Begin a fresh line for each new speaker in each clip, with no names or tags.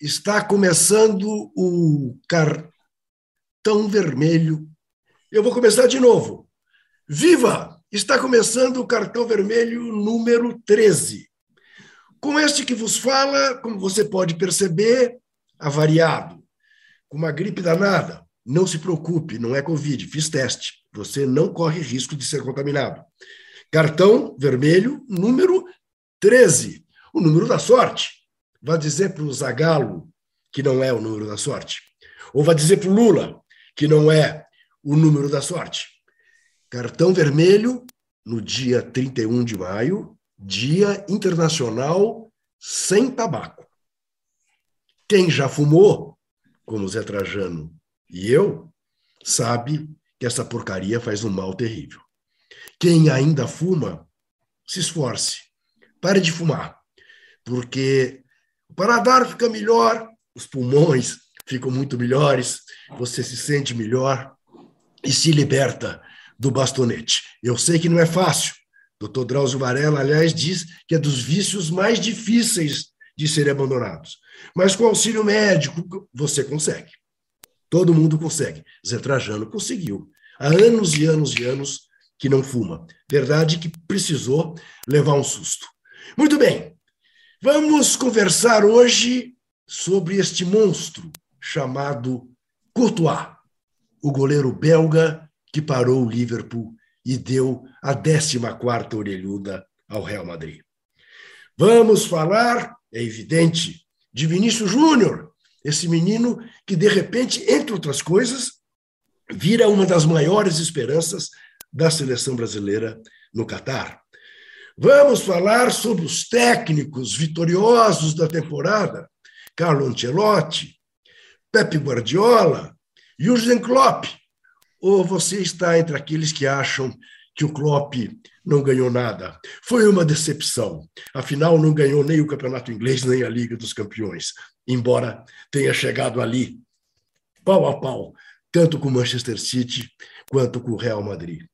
está começando o cartão vermelho. Eu vou começar de novo. Viva! Está começando o cartão vermelho número 13. Com este que vos fala, como você pode perceber, avariado, com uma gripe danada. Não se preocupe, não é Covid, fiz teste. Você não corre risco de ser contaminado. Cartão vermelho número 13, o número da sorte. Vai dizer para o Zagalo que não é o número da sorte. Ou vai dizer para o Lula que não é o número da sorte. Cartão vermelho no dia 31 de maio, Dia Internacional Sem Tabaco. Quem já fumou, como Zé Trajano e eu, sabe que essa porcaria faz um mal terrível. Quem ainda fuma, se esforce. Pare de fumar, porque paladar fica melhor, os pulmões ficam muito melhores, você se sente melhor e se liberta do bastonete. Eu sei que não é fácil. Dr. Drauzio Varela, aliás, diz que é dos vícios mais difíceis de serem abandonados. Mas com auxílio médico, você consegue. Todo mundo consegue. Zé Trajano conseguiu. Há anos e anos e anos que não fuma. Verdade que precisou levar um susto. Muito bem. Vamos conversar hoje sobre este monstro chamado Courtois, o goleiro belga que parou o Liverpool e deu a 14ª orelhuda ao Real Madrid. Vamos falar, é evidente, de Vinícius Júnior, esse menino que, de repente, entre outras coisas, vira uma das maiores esperanças da seleção brasileira no Catar. Vamos falar sobre os técnicos vitoriosos da temporada, Carlo Ancelotti, Pepe Guardiola, Jürgen Klopp. Ou você está entre aqueles que acham que o Klopp não ganhou nada. Foi uma decepção. Afinal, não ganhou nem o Campeonato Inglês, nem a Liga dos Campeões, embora tenha chegado ali, pau a pau, tanto com o Manchester City quanto com o Real Madrid.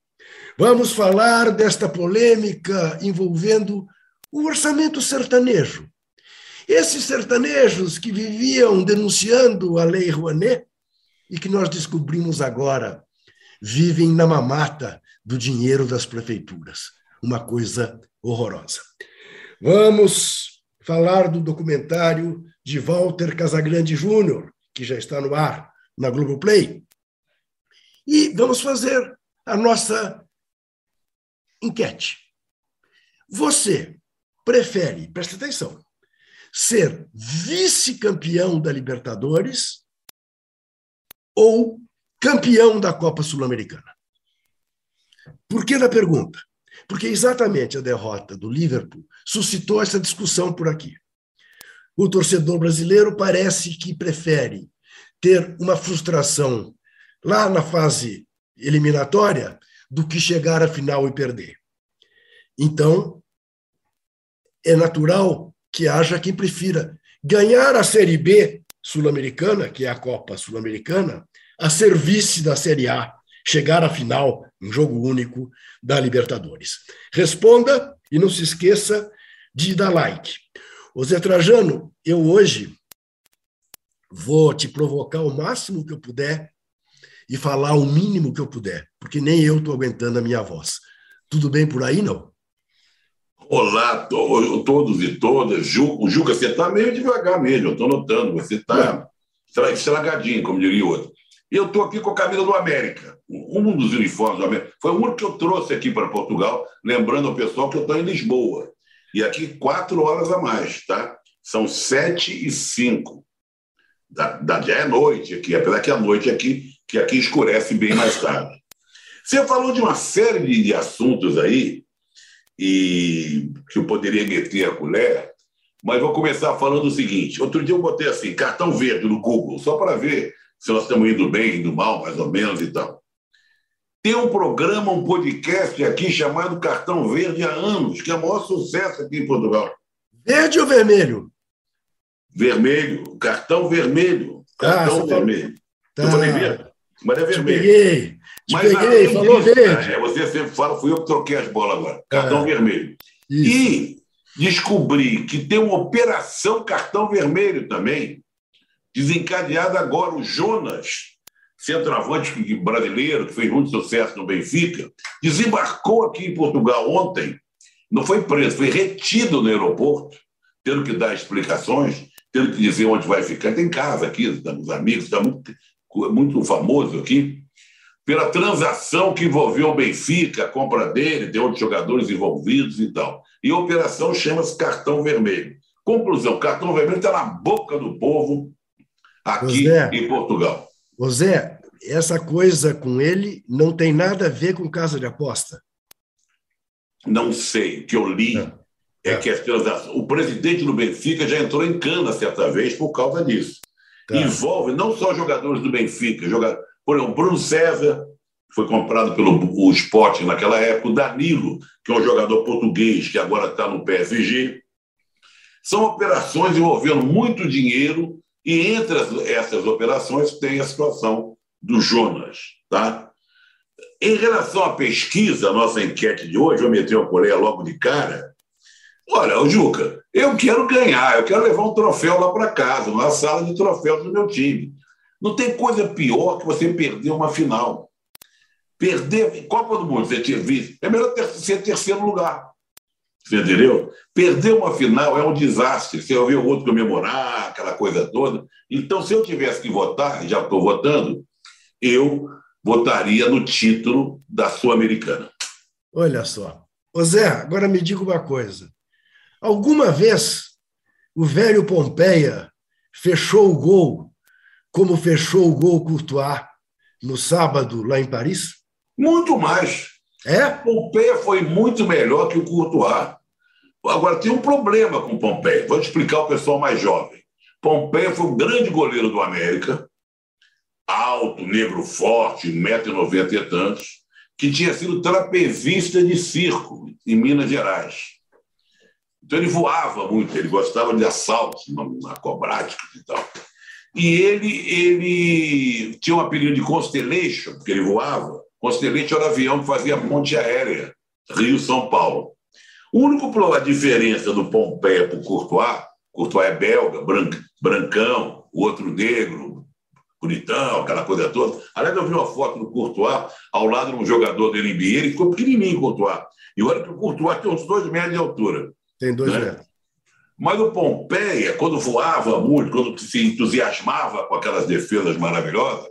Vamos falar desta polêmica envolvendo o orçamento sertanejo. Esses sertanejos que viviam denunciando a Lei Rouanet e que nós descobrimos agora vivem na mamata do dinheiro das prefeituras. Uma coisa horrorosa. Vamos falar do documentário de Walter Casagrande Júnior, que já está no ar na Globoplay. E vamos fazer a nossa enquete. Você prefere, presta atenção, ser vice-campeão da Libertadores ou campeão da Copa Sul-Americana? Por que da pergunta? Porque exatamente a derrota do Liverpool suscitou essa discussão por aqui. O torcedor brasileiro parece que prefere ter uma frustração lá na fase eliminatória do que chegar à final e perder. Então, é natural que haja quem prefira ganhar a Série B sul-americana, que é a Copa Sul-Americana, a serviço da Série A, chegar à final, um jogo único da Libertadores. Responda e não se esqueça de dar like. O Zé Trajano, eu hoje vou te provocar o máximo que eu puder e falar o mínimo que eu puder, porque nem eu estou aguentando a minha voz. Tudo bem por aí, não?
Olá, to, todos e todas. Ju, o Juca, você está meio devagar mesmo, eu estou notando. Você está estragadinho, como diria o outro. Eu estou aqui com a camisa do América, um dos uniformes do América. Foi o único que eu trouxe aqui para Portugal, lembrando ao pessoal que eu estou em Lisboa. E aqui quatro horas a mais, tá? São sete e cinco. Da, da, já é noite aqui, apesar que a noite aqui, que aqui escurece bem mais tarde. Você falou de uma série de, assuntos aí, e que eu poderia meter a colher, mas vou começar falando o seguinte. Outro dia eu botei assim, cartão verde no Google, só para ver se nós estamos indo bem, indo mal, mais ou menos e tal. Tem um programa, um podcast aqui chamado Cartão Verde há anos, que é o maior sucesso aqui em Portugal.
Verde ou vermelho?
Vermelho, cartão vermelho. Ah, cartão ah, vermelho. Tá. Eu falei verde, mas é vermelho.
Te peguei, te mas peguei, falou disso, verde.
É, você sempre fala, fui eu que troquei as bolas agora. Cartão ah, vermelho. Isso. E descobri que tem uma operação cartão vermelho também, desencadeada agora o Jonas, centroavante brasileiro, que fez muito sucesso no Benfica, desembarcou aqui em Portugal ontem, não foi preso, foi retido no aeroporto, tendo que dar explicações, tendo que dizer onde vai ficar. Tem casa aqui, estamos amigos, está muito, muito famoso aqui, pela transação que envolveu o Benfica, a compra dele, tem outros jogadores envolvidos e tal. E a operação chama-se cartão vermelho. Conclusão: cartão vermelho está na boca do povo aqui José, em Portugal.
José, essa coisa com ele não tem nada a ver com casa de aposta.
Não sei. O que eu li é, é, é que o presidente do Benfica já entrou em cana certa vez por causa disso. Tá. Envolve não só jogadores do Benfica, jogadores por exemplo, Bruno César foi comprado pelo o Sport naquela época, o Danilo, que é um jogador português que agora está no PSG. São operações envolvendo muito dinheiro e entre as, essas operações tem a situação do Jonas. Tá? Em relação à pesquisa, a nossa enquete de hoje, vou meter uma colher logo de cara. Olha, o Juca, eu quero ganhar, eu quero levar um troféu lá para casa, uma sala de troféus do meu time. Não tem coisa pior que você perder uma final. Perder Copa do Mundo, você tinha visto, é melhor ter, ser terceiro lugar. Você entendeu? Perder uma final é um desastre. Você ouviu o outro comemorar, aquela coisa toda. Então, se eu tivesse que votar, já estou votando, eu votaria no título da Sul-Americana.
Olha só. Ô Zé, agora me diga uma coisa. Alguma vez o velho Pompeia fechou o gol como fechou o gol Courtois no sábado lá em Paris?
Muito mais.
É?
Pompeia foi muito melhor que o Courtois. Agora, tem um problema com Pompeia. Vou te explicar ao pessoal mais jovem. Pompeia foi um grande goleiro do América, alto, negro forte, 1,90m e tantos, que tinha sido trapezista de circo em Minas Gerais. Então ele voava muito, ele gostava de assaltos na acrobática e tal. E ele, ele tinha um apelido de Constellation, porque ele voava. Constellation era o avião que fazia ponte aérea, Rio-São Paulo. O único a diferença do Pompeia para o Courtois, Courtois é belga, brancão, o outro negro, bonitão, aquela coisa toda. Aliás, eu vi uma foto do Courtois ao lado de um jogador da NBA, ele ficou pequenininho, Courtois. E olha que o Courtois tem uns dois metros de altura.
Tem dois né? metros.
Mas o Pompeia, quando voava muito, quando se entusiasmava com aquelas defesas maravilhosas,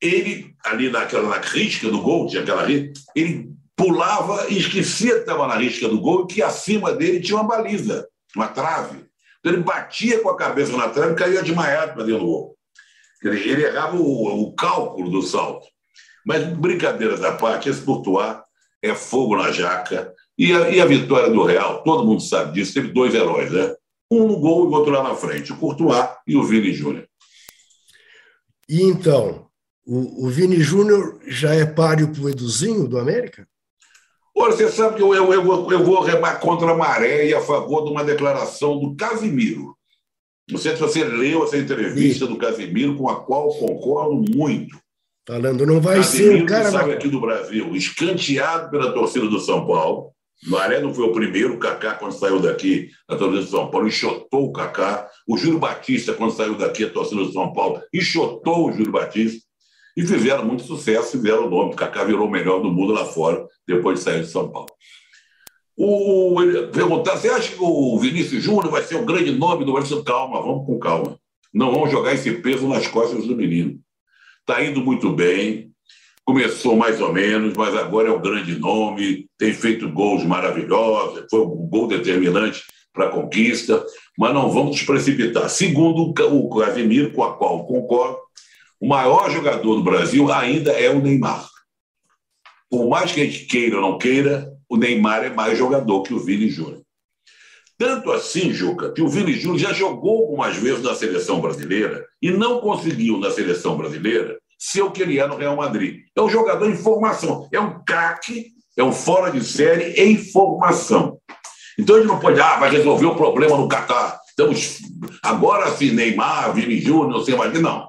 ele, ali naquela na risca do gol, tinha aquela risca, ele pulava e esquecia que estava na risca do gol e que acima dele tinha uma baliza, uma trave. Então ele batia com a cabeça na trave e caía desmaiado para dentro do gol. Ele errava o, o, cálculo do salto. Mas, brincadeiras à parte, esse Courtois é fogo na jaca, e a, e a, vitória do Real, todo mundo sabe disso, teve dois heróis, né? Um no gol e o outro lá na frente, o Courtois e o Vini Júnior.
E então, o, o Vini Júnior já é páreo para o Eduzinho do América?
Olha, você sabe que eu, eu, eu, eu vou remar contra a maré e a favor de uma declaração do Casimiro. Não sei se você leu essa entrevista Sim. do Casimiro, com a qual concordo muito.
Falando, não vai Casimiro, ser o cara.
sabe aqui do Brasil, escanteado pela torcida do São Paulo, Maré não foi o primeiro, o Kaká, quando saiu daqui, a torcida de São Paulo, enxotou o Kaká. O Júlio Batista, quando saiu daqui, a torcida de São Paulo, enxotou o Júlio Batista. E fizeram muito sucesso, fizeram o nome. O Kaká virou o melhor do mundo lá fora, depois de sair de São Paulo. O, perguntar, você acha que o Vinícius Júnior vai ser o grande nome do Brasil? Calma, vamos com calma. Não vamos jogar esse peso nas costas do menino. Está indo muito bem, começou mais ou menos, mas agora é um grande nome, tem feito gols maravilhosos, foi um gol determinante para a conquista, mas não vamos nos precipitar. Segundo o Casemiro, com a qual concordo, o maior jogador do Brasil ainda é o Neymar. Por mais que a gente queira ou não queira, o Neymar é mais jogador que o Vini Júnior. Tanto assim, Juca, que o Vini Júnior já jogou algumas vezes na seleção brasileira e não conseguiu na seleção brasileira ser o que ele é no Real Madrid. É um jogador em formação, é um craque, é um fora de série em formação. Então ele não pode, ah, vai resolver o problema no Catar. Estamos agora sim, Neymar, Vini Júnior, não sei mais. Não.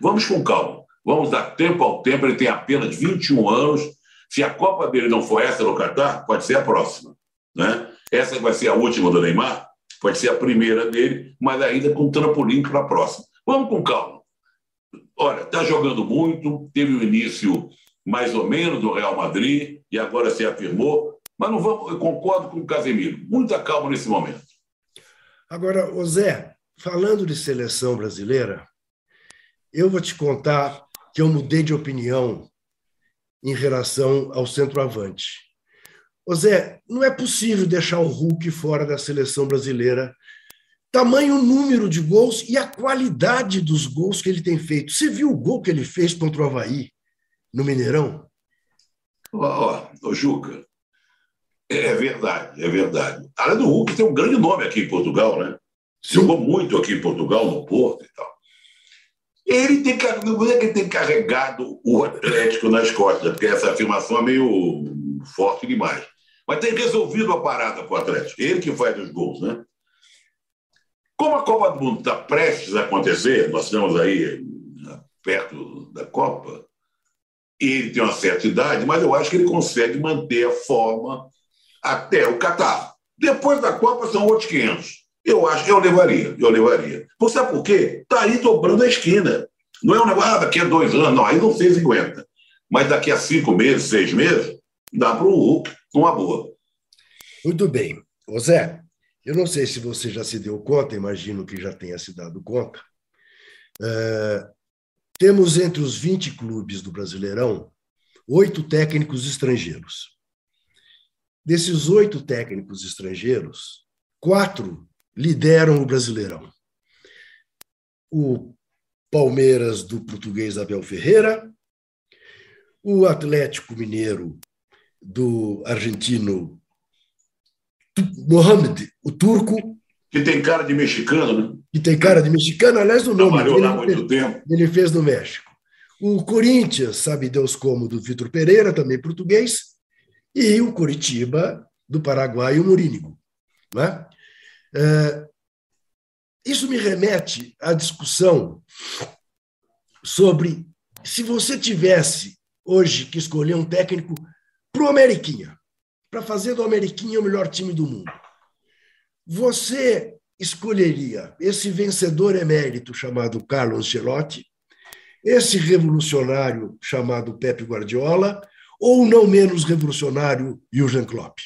Vamos com calma. Vamos dar tempo ao tempo. Ele tem apenas 21 anos. Se a Copa dele não for essa no Catar, pode ser a próxima. Né? Essa vai ser a última do Neymar, pode ser a primeira dele, mas ainda com trampolim para a próxima. Vamos com calma. Olha, está jogando muito, teve o início mais ou menos do Real Madrid e agora se afirmou, mas não vamos, eu concordo com o Casemiro. Muita calma nesse momento.
Agora, Zé, falando de seleção brasileira, eu vou te contar que eu mudei de opinião em relação ao centroavante. Ô Zé, não é possível deixar o Hulk fora da seleção brasileira. Tamanho número de gols e a qualidade dos gols que ele tem feito. Você viu o gol que ele fez contra o Havaí no Mineirão?
Ó, oh, oh, Juca, é verdade, é verdade. Além do Hulk, tem um grande nome aqui em Portugal, né? Sim. Jogou muito aqui em Portugal, no Porto e tal. Ele tem, não é que ele tem carregado o Atlético nas costas, porque essa afirmação é meio forte demais. Mas tem resolvido a parada com o Atlético. Ele que faz os gols, né? Como a Copa do Mundo está prestes a acontecer, nós estamos aí perto da Copa, ele tem uma certa idade, mas eu acho que ele consegue manter a forma até o Catar. Depois da Copa são outros 500. Eu acho que eu levaria, eu levaria. Você sabe por quê? Está aí dobrando a esquina. Não é um negócio, ah, daqui a dois anos, não, aí não sei se aguenta. Mas daqui a cinco meses, seis meses, dá para o Hulk uma boa.
Muito bem. Ô Zé, eu não sei se você já se deu conta, imagino que já tenha se dado conta. É, temos entre os 20 clubes do Brasileirão oito técnicos estrangeiros. Desses oito técnicos estrangeiros, quatro lideram o Brasileirão. O Palmeiras do português Abel Ferreira, o Atlético Mineiro do argentino Mohamed, o turco.
Que tem cara de mexicano, né?
Que tem cara de mexicano, aliás, o nome
Trabalhou lá muito
fez, tempo. ele fez no México. O Corinthians, sabe Deus como, do Vitor Pereira, também português, e o Curitiba, do Paraguai, o Morínigo. Não é? Isso me remete à discussão sobre se você tivesse hoje que escolher um técnico para o Ameriquinha, para fazer do Ameriquinha o melhor time do mundo. Você escolheria esse vencedor emérito chamado Carlos Ancelotti, esse revolucionário chamado Pepe Guardiola, ou não menos revolucionário Jürgen Klopp?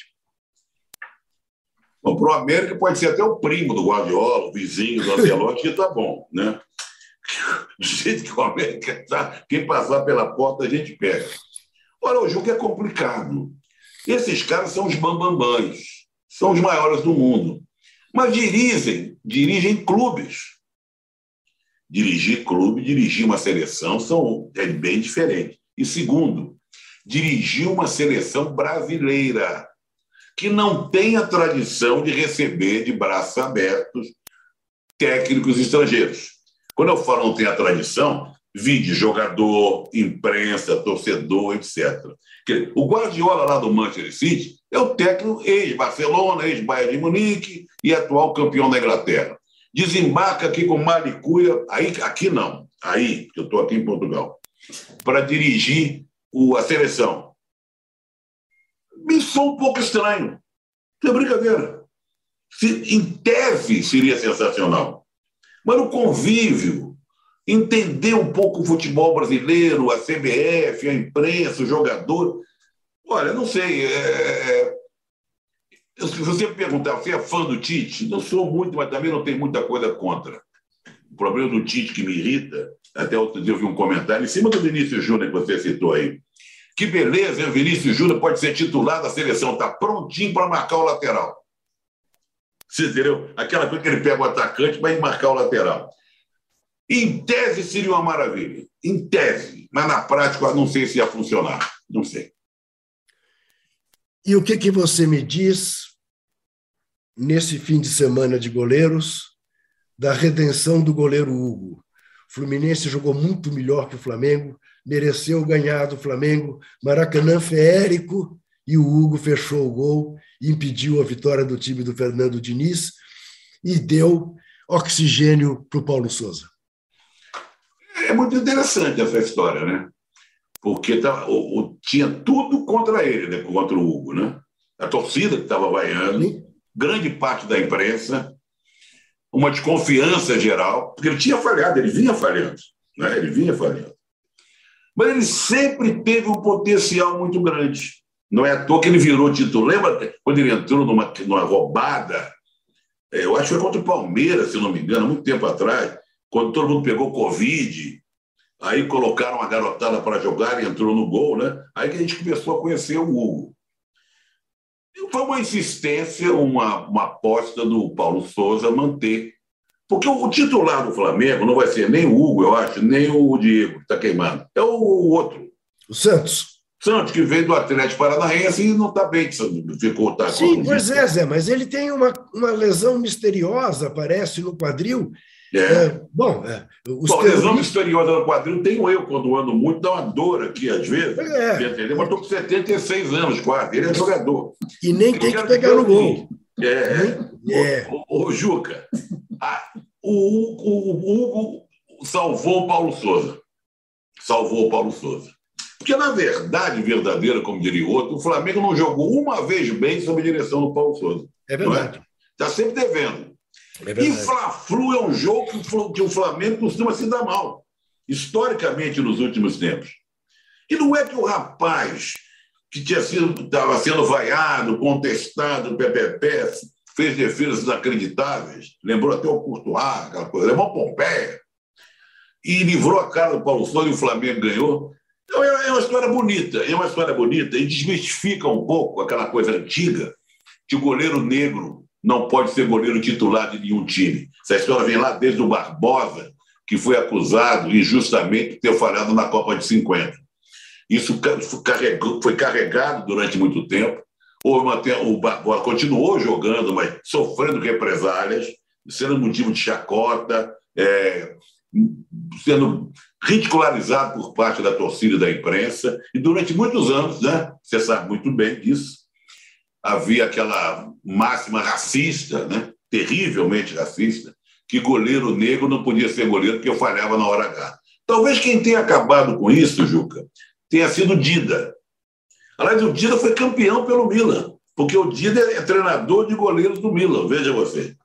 Bom, para o América pode ser até o primo do Guardiola, o vizinho do Ancelotti, que está bom, né? Do jeito que o América está, quem passar pela porta a gente pega. Olha, o jogo é complicado. Esses caras são os bambambãs, são os maiores do mundo. Mas dirigem, dirigem clubes. Dirigir clube, dirigir uma seleção são, é bem diferente. E segundo, dirigir uma seleção brasileira que não tem a tradição de receber de braços abertos técnicos estrangeiros. Quando eu falo não tem a tradição, vide jogador, imprensa, torcedor, etc. O Guardiola lá do Manchester City é o técnico ex-Barcelona, ex-Bayern de Munique e atual campeão da Inglaterra. Desembarca aqui com Malicuia, aí, aqui não, aí, que eu estou aqui em Portugal, para dirigir o, a seleção me sou um pouco estranho. Não é brincadeira. Se, em tese seria sensacional. Mas no convívio, entender um pouco o futebol brasileiro, a CBF, a imprensa, o jogador. Olha, não sei. É... é se você me perguntar, você é fã do Tite? Não sou muito, mas também não tenho muita coisa contra. O problema do Tite que me irrita, até outro dia eu vi um comentário em cima do Vinícius Júnior que você citou aí. Que beleza, o Vinícius Júnior pode ser titular da seleção, está prontinho para marcar o lateral. Você entendeu? Aquela coisa que ele pega o atacante para marcar o lateral. Em tese seria uma maravilha. Em tese. Mas na prática eu não sei se ia funcionar. Não sei.
E o que, que você me diz nesse fim de semana de goleiros da redenção do goleiro Hugo? Fluminense jogou muito melhor que o Flamengo, mereceu ganhar do Flamengo. Maracanã feérico e o Hugo fechou o gol, impediu a vitória do time do Fernando Diniz e deu oxigênio para o Paulo Souza.
É muito interessante essa história, né? Porque tá, o, o, tinha tudo contra ele, né? contra o Hugo. Né? A torcida que estava vaiando, grande parte da imprensa. uma desconfiança geral, porque ele tinha falhado, ele vinha falhando, né? ele vinha falhando. Mas ele sempre teve um potencial muito grande. Não é à toa que ele virou titular. Lembra quando ele entrou numa, numa roubada? É, eu acho que foi contra o Palmeiras, se não me engano, muito tempo atrás, quando todo mundo pegou Covid. Aí colocaram a garotada para jogar e entrou no gol, né? Aí que a gente começou a conhecer o Hugo. E foi uma insistência, uma, uma aposta do Paulo Souza manter. Porque o titular do Flamengo não vai ser nem o Hugo, eu acho, nem o Diego, que está queimando. É o outro.
O Santos.
Santos, que veio do Atlético Paranaense e não está bem, ficou. Tá
Sim, pois é, Zé, mas ele tem uma, uma lesão misteriosa, parece, no quadril.
É. É, bom, é, os bom, lesão misteriosa no quadril tenho eu, quando ando muito, dá uma dor aqui às vezes. É. Entendeu? Mas estou com 76 anos quase, ele é jogador.
E nem tem que pegar no gol.
É. é. O, o, o Juca, a, o, o, o Hugo salvou o Paulo Souza. Salvou o Paulo Souza. Porque, na verdade, verdadeira, como diria o outro, o Flamengo não jogou uma vez bem sob a direção do Paulo Souza.
É verdade.
Está é? sempre devendo. É e Fla-Flu é um jogo que o Flamengo costuma se dar mal, historicamente, nos últimos tempos. E não é que o rapaz que estava sendo vaiado, contestado, PPP, fez defesas inacreditáveis, lembrou até o Courtois, aquela coisa, levou Pompeia, e livrou a cara do Paulo Souza e o Flamengo ganhou. Então, é, é uma história bonita, é uma história bonita e desmistifica um pouco aquela coisa antiga o goleiro negro não pode ser goleiro titular de nenhum time. Essa história vem lá desde o Barbosa, que foi acusado injustamente de ter falhado na Copa de 50. Isso foi carregado durante muito tempo. o Barbosa continuou jogando, mas sofrendo represálias, sendo motivo de chacota, é, sendo ridicularizado por parte da torcida e da imprensa, e durante muitos anos, né, você sabe muito bem disso, havia aquela máxima racista, né, terrivelmente racista, que goleiro negro não podia ser goleiro porque falhava na hora H. Talvez quem tenha acabado com isso, Juca, tenha sido Dida. Aliás, o Dida foi campeão pelo Milan, porque o Dida é treinador de goleiros do Milan, veja você.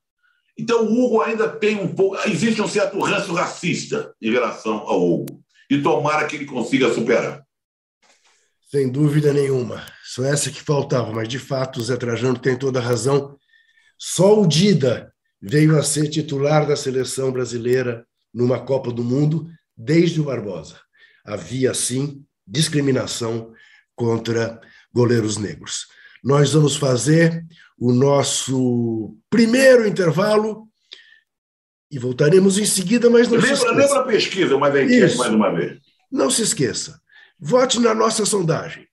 Então, o Hugo ainda tem um pouco. Existe um certo ranço racista em relação ao Hugo. E tomara que ele consiga superar.
Sem dúvida nenhuma. Só essa que faltava, mas de fato o Zé Trajano tem toda a razão. Só o Dida veio a ser titular da seleção brasileira numa Copa do Mundo desde o Barbosa. Havia, sim, discriminação contra goleiros negros. Nós vamos fazer o nosso primeiro intervalo e voltaremos em seguida, mas não
lembra,
se esqueça.
Lembra a pesquisa, mas a enquete mais uma vez.
Não se esqueça. Vote na nossa sondagem.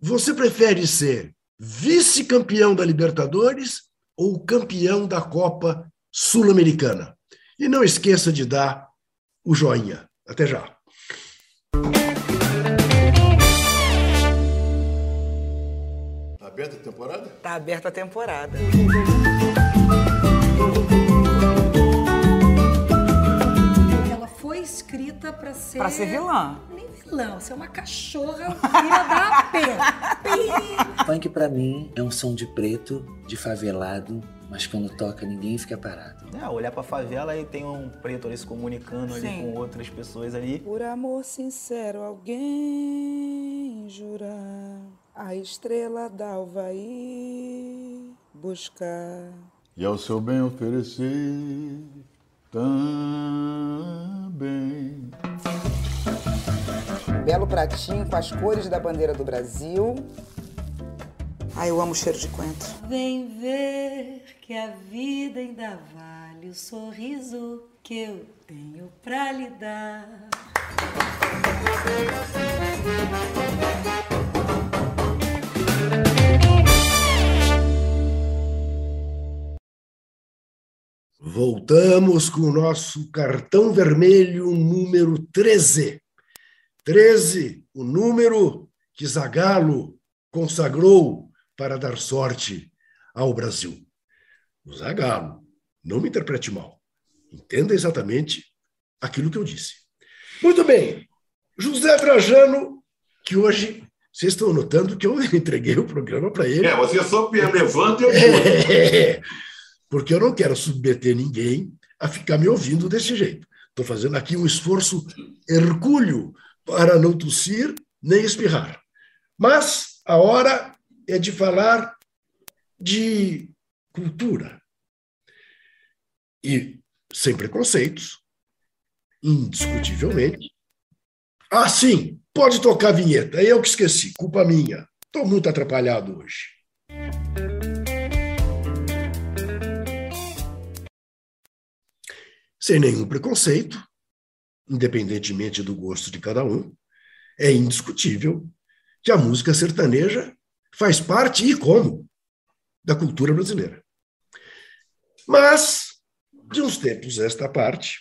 Você prefere ser vice-campeão da Libertadores ou campeão da Copa Sul-Americana? E não esqueça de dar o joinha. Até já. aberta a temporada?
Tá aberta a temporada.
Escrita para ser.
Pra ser vilã.
Nem vilã, você é uma cachorra filha da pé.
Funk pra mim é um som de preto, de favelado, mas quando toca ninguém fica parado.
É, olhar pra favela e tem um preto ali se comunicando Sim. ali com outras pessoas ali.
Por amor sincero, alguém jurar a estrela d'alva ir buscar.
E ao seu bem oferecer também.
Belo pratinho com as cores da bandeira do Brasil.
Ai, eu amo o cheiro de coentro.
Vem ver que a vida ainda vale o sorriso que eu tenho pra lhe dar.
Voltamos com o nosso cartão vermelho número 13. 13, o número que Zagallo consagrou para dar sorte ao Brasil. O Zagallo, não me interprete mal. Entenda exatamente aquilo que eu disse. Muito bem. José Trajano, que hoje vocês estão notando que eu entreguei o programa para ele.
É, você só levanta e eu
é, porque eu não quero submeter ninguém a ficar me ouvindo desse jeito. Estou fazendo aqui um esforço hercúleo para não tossir nem espirrar. Mas a hora é de falar de cultura. E sem preconceitos, indiscutivelmente. Ah, sim, pode tocar a vinheta. Eu que esqueci, culpa minha. Estou muito atrapalhado hoje. Sem nenhum preconceito, independentemente do gosto de cada um, é indiscutível que a música sertaneja faz parte e como da cultura brasileira. Mas, de uns tempos esta parte,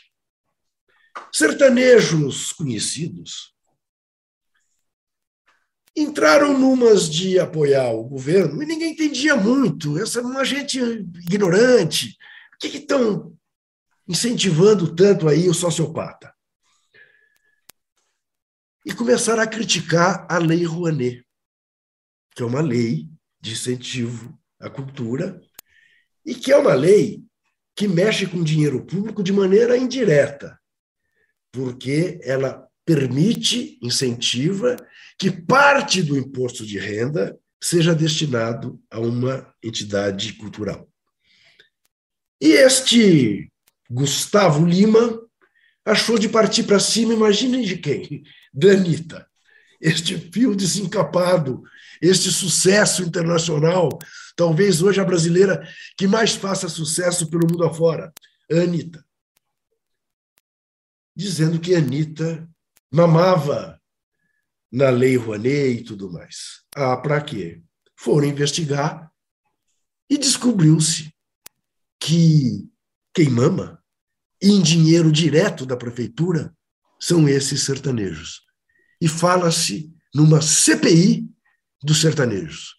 sertanejos conhecidos entraram numas de apoiar o governo e ninguém entendia muito. Essa uma gente ignorante. Por que estão incentivando tanto aí o sociopata? E começaram a criticar a Lei Rouanet, que é uma lei de incentivo à cultura e que é uma lei que mexe com dinheiro público de maneira indireta, porque ela permite, incentiva que parte do imposto de renda seja destinado a uma entidade cultural. E este Gustavo Lima achou de partir para cima, imaginem de quem? Da Anitta. Este fio desencapado, este sucesso internacional, talvez hoje a brasileira que mais faça sucesso pelo mundo afora, Anitta. Dizendo que Anitta mamava na Lei Rouanet e tudo mais. Ah, para quê? Foram investigar e descobriu-se que quem mama em dinheiro direto da prefeitura são esses sertanejos. E fala-se numa CPI dos sertanejos.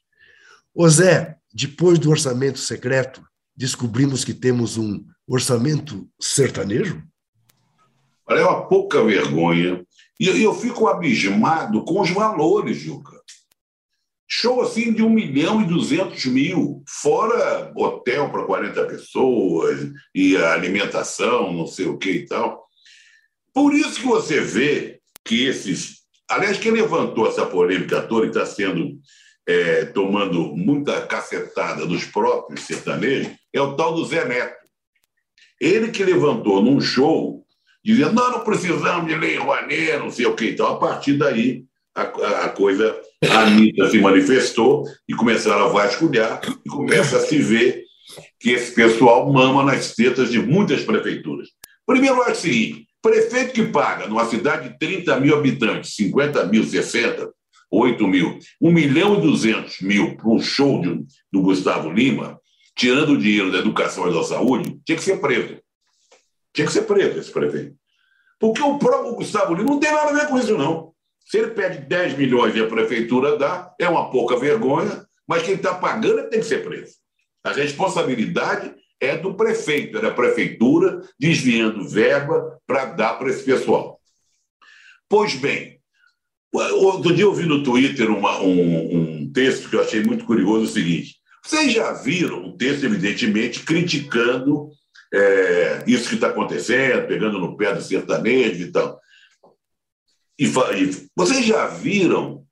Ô Zé, depois do orçamento secreto, descobrimos que temos um orçamento sertanejo?
Olha, é uma pouca vergonha. E eu fico abismado com os valores, Juca. Show assim de 1 milhão e 200 mil, fora hotel para 40 pessoas e alimentação, não sei o que e tal. Por isso que você vê que esses. Aliás, quem levantou essa polêmica toda e está sendo. É, tomando muita cacetada dos próprios sertanejos é o tal do Zé Neto. Ele que levantou num show dizendo: não, não precisamos de lei Rouanet, não sei o que. Então, a partir daí, a, a coisa, a Anitta se manifestou e começaram a vasculhar e começa a se ver que esse pessoal mama nas tetas de muitas prefeituras. Primeiro, é o seguinte: prefeito que paga numa cidade de 30 mil habitantes, 50 mil, 60, 8 mil, 1 milhão e 200 mil para um show de, do Gustavo Lima, tirando o dinheiro da educação e da saúde, tinha que ser preso. Tinha que ser preso esse prefeito. Porque o próprio Gustavo Lima não tem nada a ver com isso, não. Se ele pede 10 milhões e a prefeitura dá, é uma pouca vergonha, mas quem está pagando tem que ser preso. A responsabilidade é do prefeito, é da prefeitura desviando verba para dar para esse pessoal. Pois bem, outro dia eu vi no Twitter uma, um, um texto que eu achei muito curioso, o seguinte, vocês já viram um texto, evidentemente, criticando é, isso que está acontecendo, pegando no pé do sertanejo e tal. E, e vocês já viram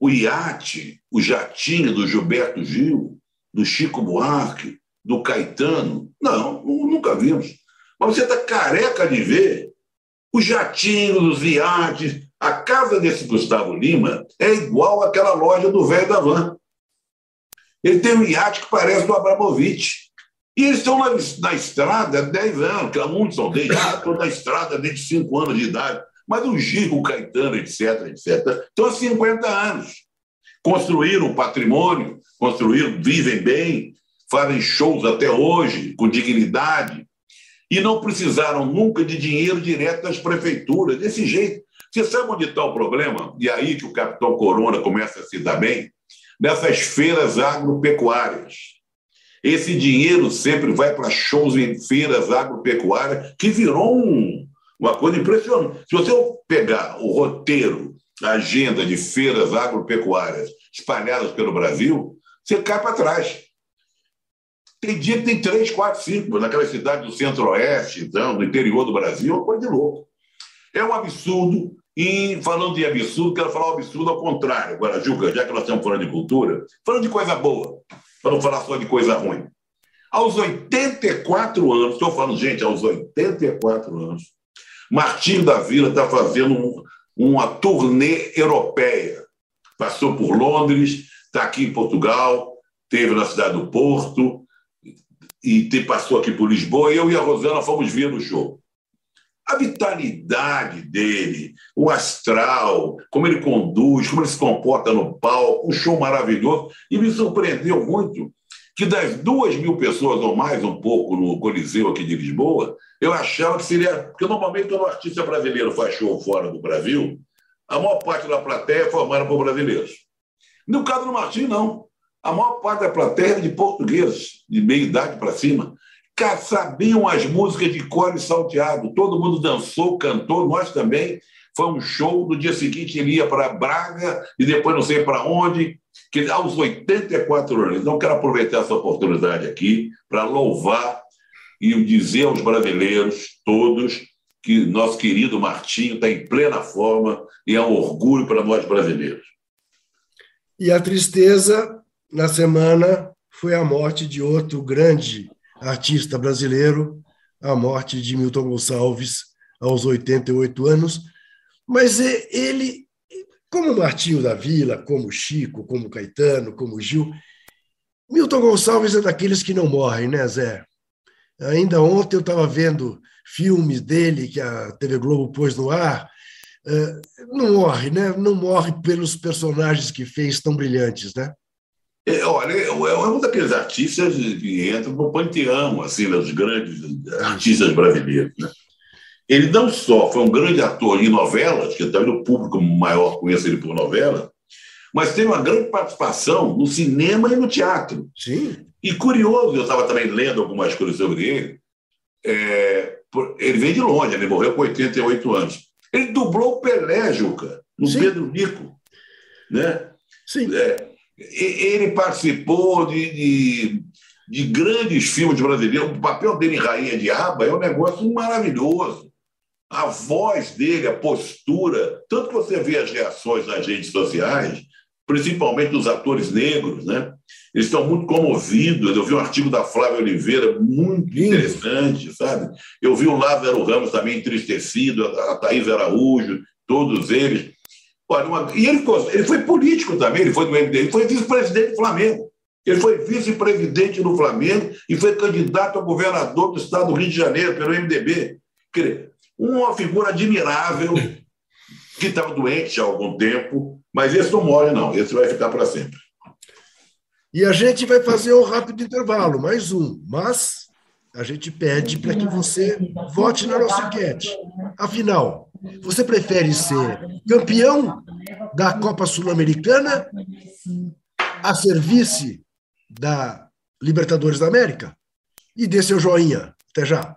o iate, o jatinho do Gilberto Gil, do Chico Buarque, do Caetano? Não, nunca vimos. Mas você está careca de ver os jatinhos, os iates. A casa desse Gustavo Lima é igual àquela loja do velho da van. Ele tem um iate que parece do Abramovich. E eles estão na, na estrada há 10 anos, que muitos são desde, estou na estrada desde 5 anos de idade. Mas o Gil, o Caetano, etc., etc., estão há 50 anos. Construíram patrimônio, construíram, vivem bem, fazem shows até hoje, com dignidade, e não precisaram nunca de dinheiro direto das prefeituras, desse jeito. Você sabe onde está o problema? E aí que o Capitão Corona começa a se dar bem? Nessas feiras agropecuárias. Esse dinheiro sempre vai para shows em feiras agropecuárias, que virou um, uma coisa impressionante. Se você pegar o roteiro, a agenda de feiras agropecuárias espalhadas pelo Brasil, você cai para trás. Tem dia que tem três, quatro, cinco, naquela cidade do centro-oeste, então, do interior do Brasil, é uma coisa de louco. É um absurdo, e falando de absurdo, quero falar um absurdo ao contrário. Agora, Juca, já que nós estamos falando de cultura, falando de coisa boa, para não falar só de coisa ruim. Aos 84 anos, estou falando, gente, aos 84 anos, Martinho da Vila está fazendo um, uma turnê europeia. Passou por Londres, está aqui em Portugal, teve na cidade do Porto, e te, passou aqui por Lisboa, eu e a Rosana fomos ver o show. A vitalidade dele, o astral, como ele conduz, como ele se comporta no palco, um show maravilhoso. E me surpreendeu muito que das duas mil pessoas ou mais, um pouco, no Coliseu aqui de Lisboa, eu achava que seria. Porque normalmente, quando um artista brasileiro faz show fora do Brasil, a maior parte da plateia é formada por brasileiros. No caso do Martim, não. A maior parte da plateia é de portugueses, de meia idade para cima. Sabiam as músicas de cor e salteado. Todo mundo dançou, cantou, nós também. Foi um show. No dia seguinte, ele ia para Braga e depois não sei para onde, que aos 84 anos. Então, quero aproveitar essa oportunidade aqui para louvar e dizer aos brasileiros todos que nosso querido Martinho está em plena forma e é um orgulho para nós brasileiros.
E a tristeza, na semana, foi a morte de outro grande artista brasileiro, a morte de Milton Gonçalves, aos 88 anos. Mas ele, como Martinho da Vila, como Chico, como Caetano, como Gil, Milton Gonçalves é daqueles que não morrem, né, Zé? Ainda ontem eu estava vendo filmes dele que a TV Globo pôs no ar. É, não morre, né? Não morre pelos personagens que fez tão brilhantes, né?
É, olha, é, um daqueles artistas que entra no panteão, assim, dos grandes artistas brasileiros. Né? Ele não só foi um grande ator em novelas, que talvez o público maior conheça ele por novela, mas teve uma grande participação no cinema e no teatro.
Sim.
E curioso, eu estava também lendo algumas coisas sobre ele, é, ele veio de longe, ele morreu com 88 anos. Ele dublou o Pelé, Juca, no Sim. Pedro Nico. Né?
Sim.
É, ele participou de, de, de, grandes filmes brasileiros. O papel dele em Rainha de Aba é um negócio maravilhoso. A voz dele, a postura, tanto que você vê as reações nas redes sociais, principalmente dos atores negros, né? Eles estão muito comovidos. Eu vi um artigo da Flávia Oliveira muito interessante, sabe? Eu vi o Lázaro Ramos também entristecido, a Thaís Araújo, todos eles. Olha, uma... E ele, ele foi político também, ele foi do MDB, ele foi vice-presidente do Flamengo. Ele foi vice-presidente do Flamengo e foi candidato a governador do estado do Rio de Janeiro pelo MDB. Uma figura admirável, que estava doente há algum tempo, mas esse não morre, não. Esse vai ficar para sempre.
E a gente vai fazer um rápido intervalo, mais um. Mas a gente pede para que você vote na nossa enquete. Afinal, você prefere ser campeão da Copa Sul-Americana a serviço da Libertadores da América? E dê seu joinha. Até já.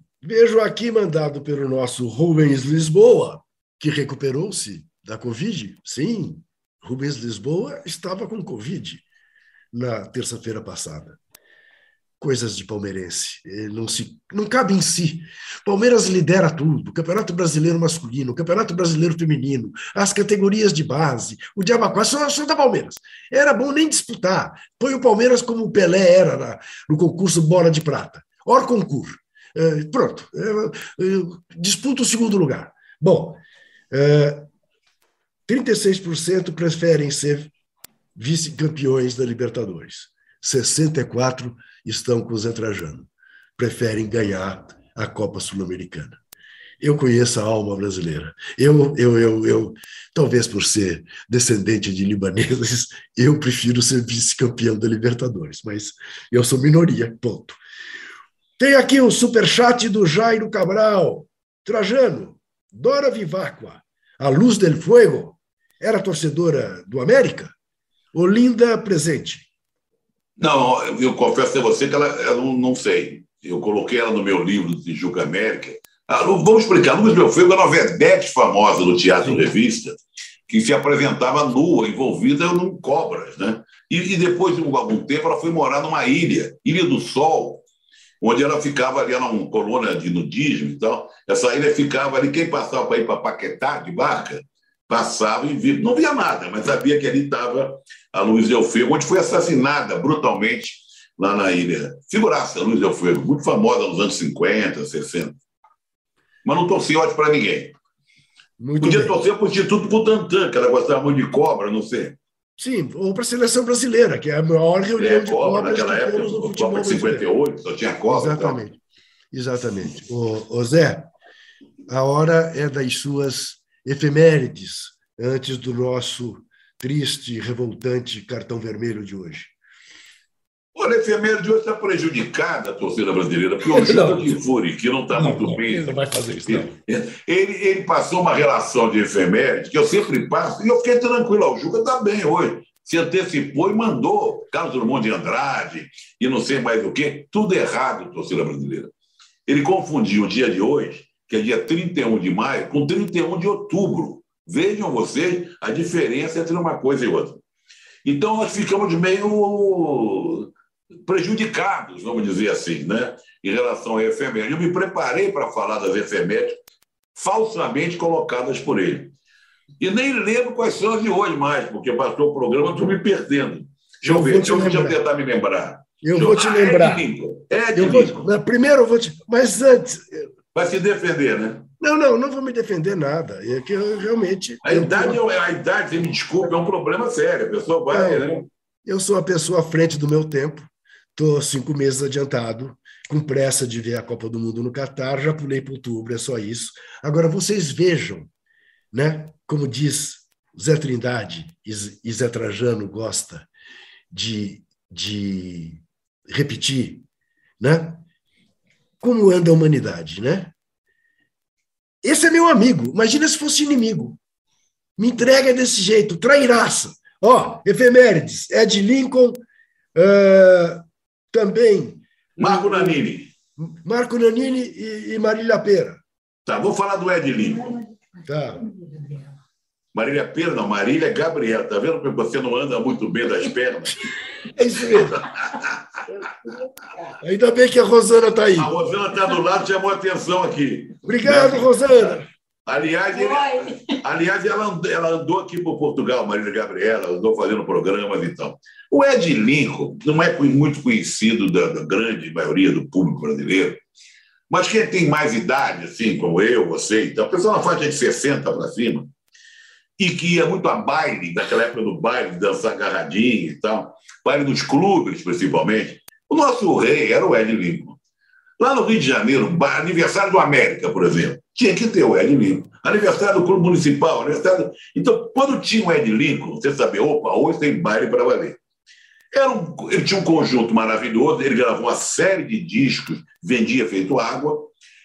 Vejo aqui mandado pelo nosso Rubens Lisboa, que recuperou-se da Covid. Sim, Rubens Lisboa estava com Covid na terça-feira passada. coisas de palmeirense. Não, se, não cabe em si. Palmeiras lidera tudo: o Campeonato Brasileiro Masculino, o Campeonato Brasileiro Feminino, as categorias de base, o Diabacuá, só, só da Palmeiras. Era bom nem disputar. Põe o Palmeiras como o Pelé era na, no concurso Bola de Prata. Or concurso. É, pronto. É, é, disputa o segundo lugar. Bom, é, 36% preferem ser vice-campeões da Libertadores. 64% estão com o Zé Trajano. Preferem ganhar a Copa Sul-Americana. Eu conheço a alma brasileira. Eu, eu, eu, eu, talvez por ser descendente de libaneses, eu prefiro ser vice-campeão da Libertadores, mas eu sou minoria, ponto. Tem aqui o superchat do Jairo Cabral. Trajano, Dora Viváqua, a luz del fuego, era torcedora do América? Olinda presente.
Não, eu confesso a você que ela, eu não sei. Eu coloquei ela no meu livro de Juca América. Ah, vamos explicar. Luz Meu Fogo era uma vedete famosa no Teatro Sim. Revista, que se apresentava nua, envolvida em cobras. Né? E, e, depois de algum tempo ela foi morar numa ilha, Ilha do Sol, onde ela ficava ali, era uma colônia de nudismo e tal. Essa ilha ficava ali, quem passava para ir para Paquetá de barca, passava e via, não via nada, mas sabia que ali estava a Luiz Del Fuego, onde foi assassinada brutalmente lá na ilha. Figuraça, Luiz Del Fuego, muito famosa nos anos 50, 60. Mas não torcia ódio para ninguém. Muito Podia bem. torcer para o Instituto Butantan, que ela gostava muito de cobra, não sei.
Sim, ou para a seleção brasileira, que é a maior reunião é, de
cobra naquela época, no futebol Copa de 58, só tinha cobra.
Exatamente. Exatamente. O, o Zé, a hora é das suas efemérides antes do nosso triste revoltante cartão vermelho de hoje?
Olha, a efeméride de hoje está prejudicada a torcida brasileira, porque o Juca Kifuri, que não está muito não, bem. Ele não vai fazer isso, não. Ele, ele passou uma relação de efeméride que eu sempre passo, e eu fiquei tranquilo. O Juca está bem hoje. Se antecipou e mandou Carlos Drummond de Andrade e não sei mais o quê. Tudo errado, torcida brasileira. Ele confundiu o dia de hoje que é dia 31 de maio, com 31 de outubro. Vejam vocês a diferença entre uma coisa e outra. Então, nós ficamos meio prejudicados, vamos dizer assim, né? em relação à efeméride. Eu me preparei para falar das efemérides falsamente colocadas por ele. E nem lembro quais são as de hoje mais, porque passou o programa, estou me perdendo. Deixa eu, eu ver, deixa, deixa eu tentar me lembrar.
Eu vou te lembrar. É de É de vou, primeiro eu vou te. Mas antes,
Vai se defender, né?
Não, não, não vou me defender nada. É que eu realmente.
A idade, eu... a idade, me desculpe, é um problema sério. A pessoa vai. Né?
Eu sou uma pessoa à frente do meu tempo. Estou cinco meses adiantado, com pressa de ver a Copa do Mundo no Catar. Já pulei para outubro, é só isso. Agora, vocês vejam, né? Como diz Zé Trindade e Zé Trajano gosta de, de repetir, né? como anda a humanidade, né? Esse é meu amigo. Imagina se fosse inimigo. Me entrega desse jeito, trairaça. Ó, oh, efemérides, Ed Lincoln, uh, também.
Marco Nanini.
Marco Nanini e, e Marília Pera.
Tá, vou falar do Ed Lincoln.
Tá.
Marília Pera, não, Marília é Gabriela. Tá vendo que você não anda muito bem das pernas?
É isso mesmo. Ainda bem que a Rosana está aí.
A Rosana está do lado, chamou atenção aqui.
Obrigado, Rosana.
Aliás, ele, aliás ela, ela andou aqui por Portugal, Marília Gabriela, andou fazendo programas e tal. O Ed Lincoln não é muito conhecido da, da grande maioria do público brasileiro, mas quem tem mais idade, assim, como eu, você, então, pessoa na faixa de 60 para cima, e que ia muito a baile, daquela época do baile, dançar agarradinho e tal, baile dos clubes, principalmente. O nosso rei era o Ed Lincoln. Lá no Rio de Janeiro, aniversário do América, por exemplo, tinha que ter o Ed Lincoln. Aniversário do Clube Municipal, aniversário. Então, quando tinha o Ed Lincoln, você sabia, opa, hoje tem baile para valer. Era um, ele tinha um conjunto maravilhoso, ele gravou uma série de discos, vendia feito água,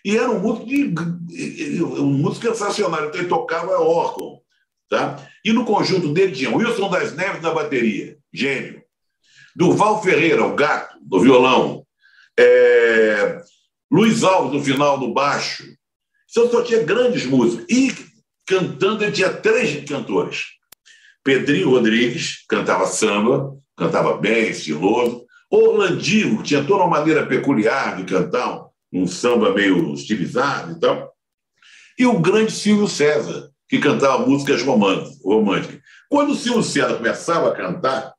e era um músico, de, um músico sensacional. Então, ele tocava órgão, Tá? E no conjunto dele tinha Wilson das Neves na bateria, gênio. Durval Ferreira, o gato, do violão. É... Luiz Alves, no final, do baixo. Então só tinha grandes músicos. E cantando, ele tinha três cantores. Pedrinho Rodrigues, cantava samba, cantava bem, estiloso. Orlandinho, tinha toda uma maneira peculiar de cantar, um samba meio estilizado e tal. E o grande Silvio César, que cantava músicas românticas. Quando o Silvio César começava a cantar,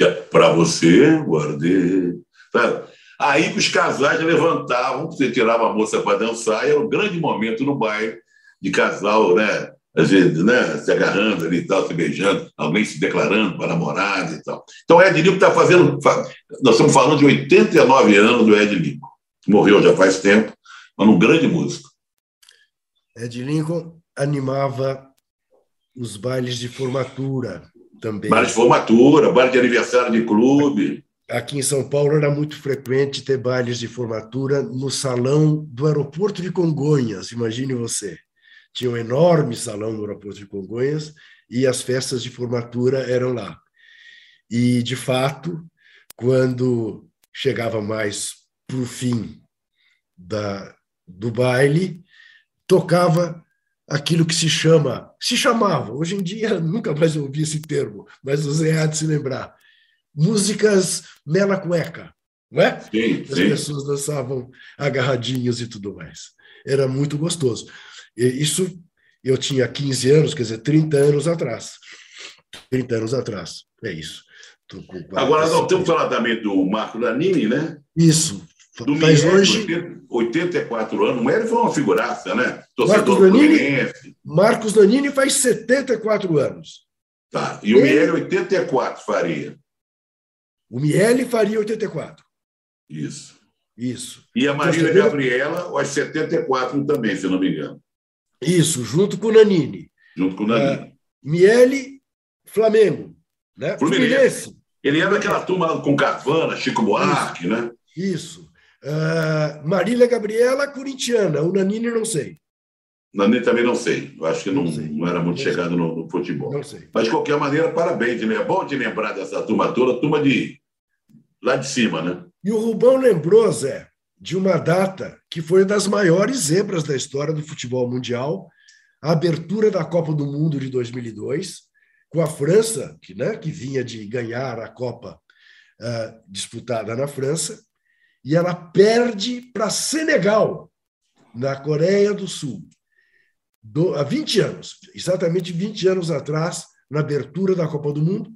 é, para você, guardei. Sabe? Aí os casais levantavam, você tirava a moça para dançar, e era um grande momento no baile de casal, né? Às vezes, né? Se agarrando ali e tal, se beijando, alguém se declarando para namorada e tal. Então, o Ed Lico está fazendo. Nós estamos falando de 89 anos do Ed Lico. Morreu já faz tempo, mas um grande músico.
Ed Lincoln animava os bailes de formatura também.
Baile de formatura, baile de aniversário de clube.
Aqui em São Paulo era muito frequente ter bailes de formatura no salão do aeroporto de Congonhas, imagine você. Tinha um enorme salão no aeroporto de Congonhas e as festas de formatura eram lá. E, de fato, quando chegava mais para o fim da, do baile, tocava aquilo que se chama, se chamava, hoje em dia nunca mais ouvi esse termo, mas Zé há de se lembrar, músicas mela cueca, não é?
Sim,
As
sim.
pessoas dançavam agarradinhos e tudo mais. Era muito gostoso. E isso eu tinha 15 anos, quer dizer, 30 anos atrás. 30 anos atrás, é isso.
Agora, nós temos que falar também do Marco Danini, né?
Isso.
Do
Faz
Miele,
hoje
84 anos. O Miele foi uma figuraça, né?
Marcos
Torcedor
Danini,
fluminense.
Marcos Danini faz 74 anos.
Tá. E o Miele, 84, faria.
O Miele faria 84.
Isso.
Isso.
E a Marília
Torcedor-
Gabriela, aos 74 também, se não me engano.
Isso, junto com o Nanini.
Junto com o Danilo.
Miele, Flamengo. Né?
Fluminense. Ele era daquela turma com Carvana, Chico Buarque, né?
Isso. Ah, Marília Gabriela, corintiana. O Nanini, não sei.
Nani também não sei. Eu acho que não, não era muito chegado no, no futebol.
Não sei.
Mas, de qualquer maneira, parabéns. né? É bom de lembrar dessa turma toda, turma de lá de cima, né?
E o Rubão lembrou, Zé, de uma data que foi das maiores zebras da história do futebol mundial, a abertura da Copa do Mundo de 2002, com a França, que, né, que vinha de ganhar a Copa ah, disputada na França, e ela perde para Senegal, na Coreia do Sul, do, há 20 anos, exatamente 20 anos atrás, na abertura da Copa do Mundo,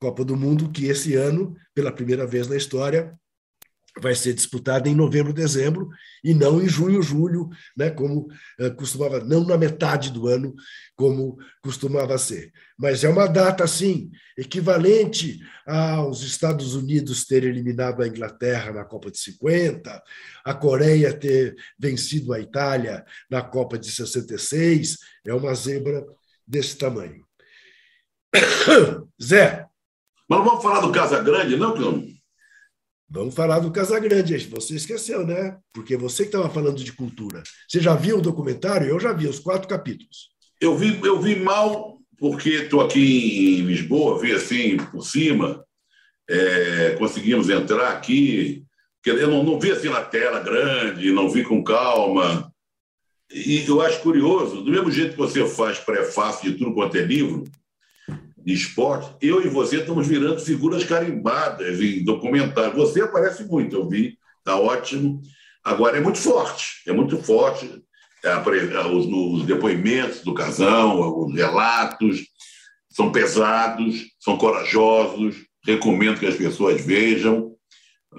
Copa do Mundo que esse ano, pela primeira vez na história, vai ser disputada em novembro, dezembro, e não em junho, julho, né, como eh, costumava, não na metade do ano, como costumava ser. Mas é uma data, assim, equivalente aos Estados Unidos terem eliminado a Inglaterra na Copa de 50, a Coreia ter vencido a Itália na Copa de 66, é uma zebra desse tamanho. Zé.
Mas vamos falar do Casa Grande, não, Clão?
Vamos falar do Casagrande. Você esqueceu, né? Porque você que estava falando de cultura. Você já viu o documentário? Eu já vi os quatro capítulos.
Eu vi, eu vi mal, porque estou aqui em Lisboa, vi assim por cima, é, conseguimos entrar aqui. Eu não, não vi assim na tela grande, não vi com calma. E eu acho curioso, do mesmo jeito que você faz prefácio de tudo quanto é livro, de esporte, eu e você estamos virando figuras carimbadas em documentário. Você aparece muito, eu vi, está ótimo. Agora, é muito forte, é muito forte. É, os, os depoimentos do casal, os relatos, são pesados, são corajosos, recomendo que as pessoas vejam.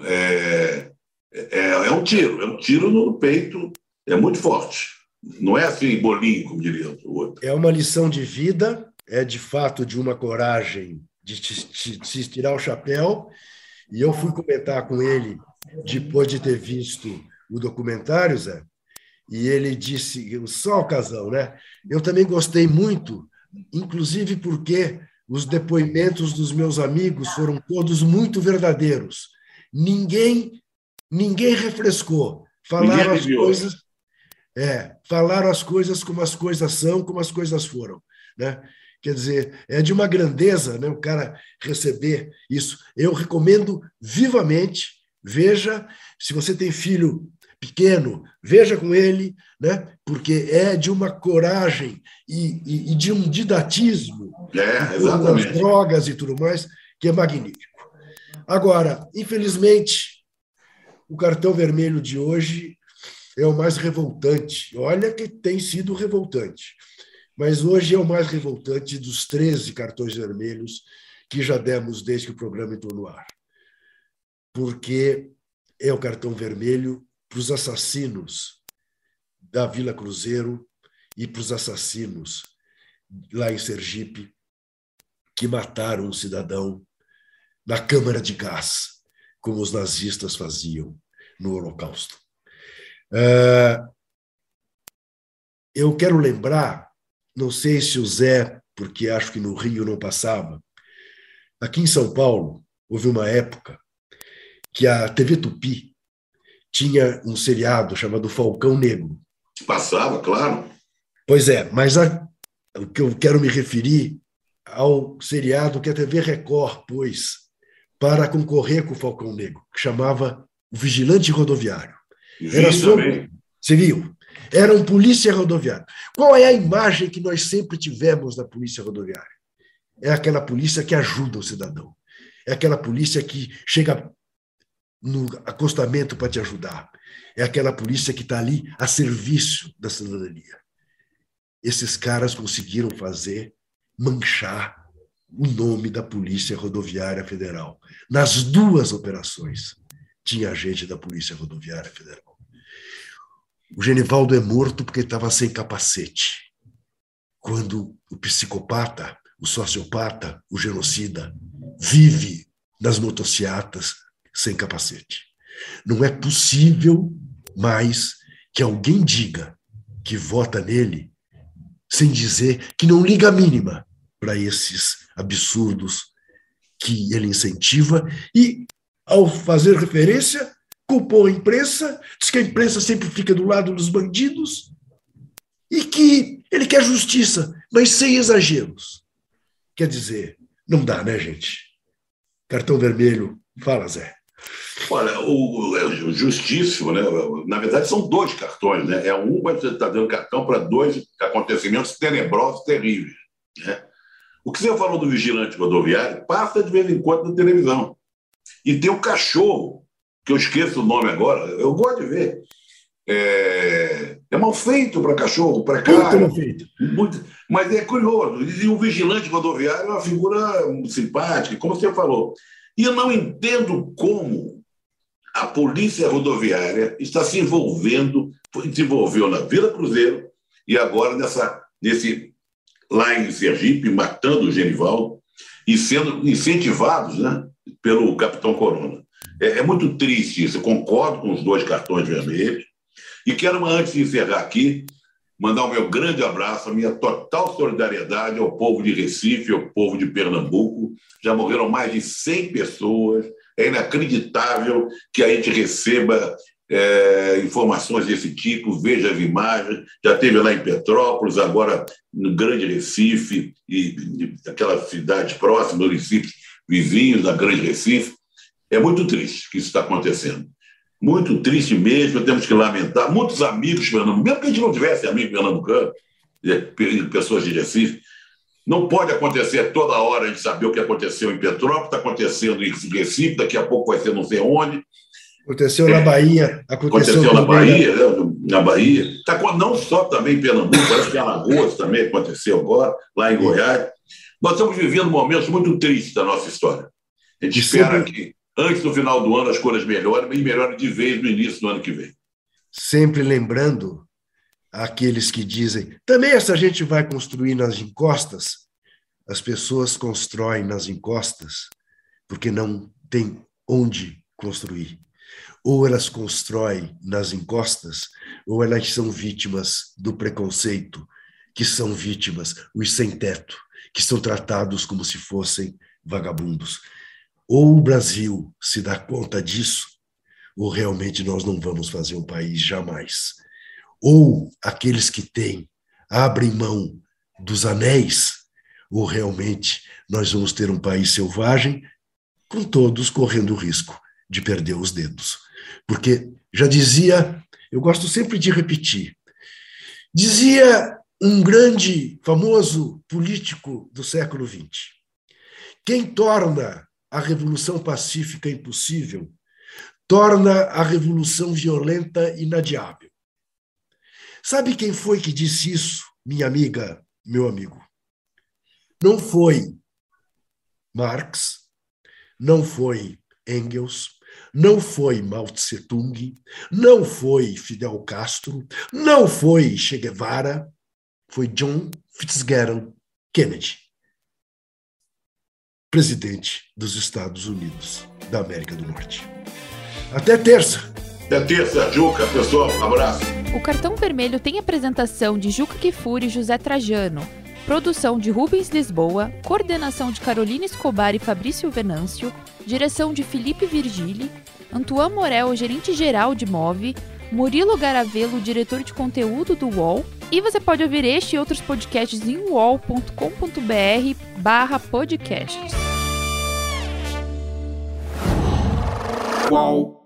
É, é, é um tiro, é um tiro no peito, é muito forte. Não é assim bolinho, como diria o outro.
É uma lição de vida, é de fato de uma coragem de se tirar o chapéu. E eu fui comentar com ele depois de ter visto o documentário, Zé, e ele disse, só ocasião, né? Eu também gostei muito, inclusive porque os depoimentos dos meus amigos foram todos muito verdadeiros. Ninguém ninguém refrescou. Falaram as coisas, é, falaram as coisas como as coisas são, como as coisas foram, né? Quer dizer, é de uma grandeza né, o cara receber isso. Eu recomendo vivamente, veja, se você tem filho pequeno, veja com ele, né, porque é de uma coragem e, e, e de um didatismo
é,
das drogas e tudo mais, que é magnífico. Agora, infelizmente, o cartão vermelho de hoje é o mais revoltante. Olha que tem sido revoltante. Mas hoje é o mais revoltante dos 13 cartões vermelhos que já demos desde que o programa entrou no ar. Porque é o cartão vermelho para os assassinos da Vila Cruzeiro e para os assassinos lá em Sergipe que mataram um cidadão na câmara de gás, como os nazistas faziam no Holocausto. Uh, eu quero lembrar, não sei se o Zé, porque acho que no Rio não passava, aqui em São Paulo houve uma época que a TV Tupi tinha um seriado chamado Falcão Negro.
Passava, claro.
Pois é, mas a, o que eu quero me referir ao seriado que a TV Record pôs para concorrer com o Falcão Negro, que chamava O Vigilante Rodoviário.
Era sobre...
Você viu? Era um polícia rodoviário. Qual é a imagem que nós sempre tivemos da polícia rodoviária? É aquela polícia que ajuda o cidadão. É aquela polícia que chega no acostamento para te ajudar. É aquela polícia que está ali a serviço da cidadania. Esses caras conseguiram fazer manchar o nome da Polícia Rodoviária Federal. Nas duas operações, tinha gente da Polícia Rodoviária Federal. O Genivaldo é morto porque estava sem capacete. Quando o psicopata, o sociopata, o genocida, vive nas motocicletas sem capacete. Não é possível mais que alguém diga que vota nele sem dizer que não liga a mínima para esses absurdos que ele incentiva e, ao fazer referência, culpou a imprensa, diz que a imprensa sempre fica do lado dos bandidos e que ele quer justiça, mas sem exageros. Quer dizer, não dá, né, gente? Cartão vermelho, fala, Zé.
Olha, o, é o justíssimo, né? Na verdade, são dois cartões, né? É um, você está dando cartão para dois acontecimentos tenebrosos, terríveis. Né? O que você falou do vigilante rodoviário passa de vez em quando na televisão. E tem o cachorro, que eu esqueço o nome agora, eu gosto de ver. É, é mal feito para cachorro, para carro. Muito mal feito. Muito, mas é curioso. E o vigilante rodoviário é uma figura simpática, como você falou. E eu não entendo como a polícia rodoviária está se envolvendo, se envolveu na Vila Cruzeiro e agora nessa, nesse lá em Sergipe, matando o Genival e sendo incentivados né, pelo capitão Corona. É, é muito triste isso, eu concordo com os dois cartões vermelhos. E quero, antes de encerrar aqui, mandar o meu grande abraço, a minha total solidariedade ao povo de Recife, ao povo de Pernambuco. Já morreram mais de 100 pessoas. É inacreditável que a gente receba é, informações desse tipo, veja as imagens. Já teve lá em Petrópolis, agora no Grande Recife e, e aquelas cidades próximas, municípios vizinhos da Grande Recife. É muito triste que isso está acontecendo. Muito triste mesmo, temos que lamentar. Muitos amigos pernambucanos, mesmo que a gente não tivesse amigos pernambucanos, pessoas de Recife, não pode acontecer toda hora a gente saber o que aconteceu em Petrópolis, está acontecendo em Recife, daqui a pouco vai ser não sei onde.
Aconteceu na Bahia.
Aconteceu, aconteceu na Bahia, né? na Bahia. Tá, não só também em Pernambuco, parece que em Alagoas também aconteceu agora, lá em Goiás. Nós estamos vivendo momentos muito tristes da nossa história. A gente espera que antes do final do ano as coisas melhorem e melhorem de vez no início do ano que vem.
Sempre lembrando aqueles que dizem também essa gente vai construir nas encostas. As pessoas constroem nas encostas porque não tem onde construir. Ou elas constroem nas encostas, ou elas são vítimas do preconceito, que são vítimas, os sem teto, que são tratados como se fossem vagabundos. Ou o Brasil se dá conta disso, ou realmente nós não vamos fazer um país jamais. Ou aqueles que têm abrem mão dos anéis, ou realmente nós vamos ter um país selvagem, com todos correndo o risco de perder os dedos. Porque já dizia, eu gosto sempre de repetir, dizia um grande, famoso político do século XX: quem torna a revolução pacífica impossível, torna a revolução violenta inadiável. Sabe quem foi que disse isso, minha amiga, meu amigo? Não foi Marx, não foi Engels, não foi Mao Tse Tung, não foi Fidel Castro, não foi Che Guevara, foi John Fitzgerald Kennedy, presidente dos Estados Unidos da América do Norte. Até terça!
Até terça, Juca, pessoal, um abraço.
O cartão vermelho tem apresentação de Juca Kifuri e José Trajano, produção de Rubens Lisboa, coordenação de Carolina Escobar e Fabrício Venâncio, direção de Felipe Virgili, Antoine Morel, gerente-geral de Move, Murilo Garavelo, diretor de conteúdo do UOL, e você pode ouvir este e outros podcasts em uol.com.br barra podcasts.
Uau.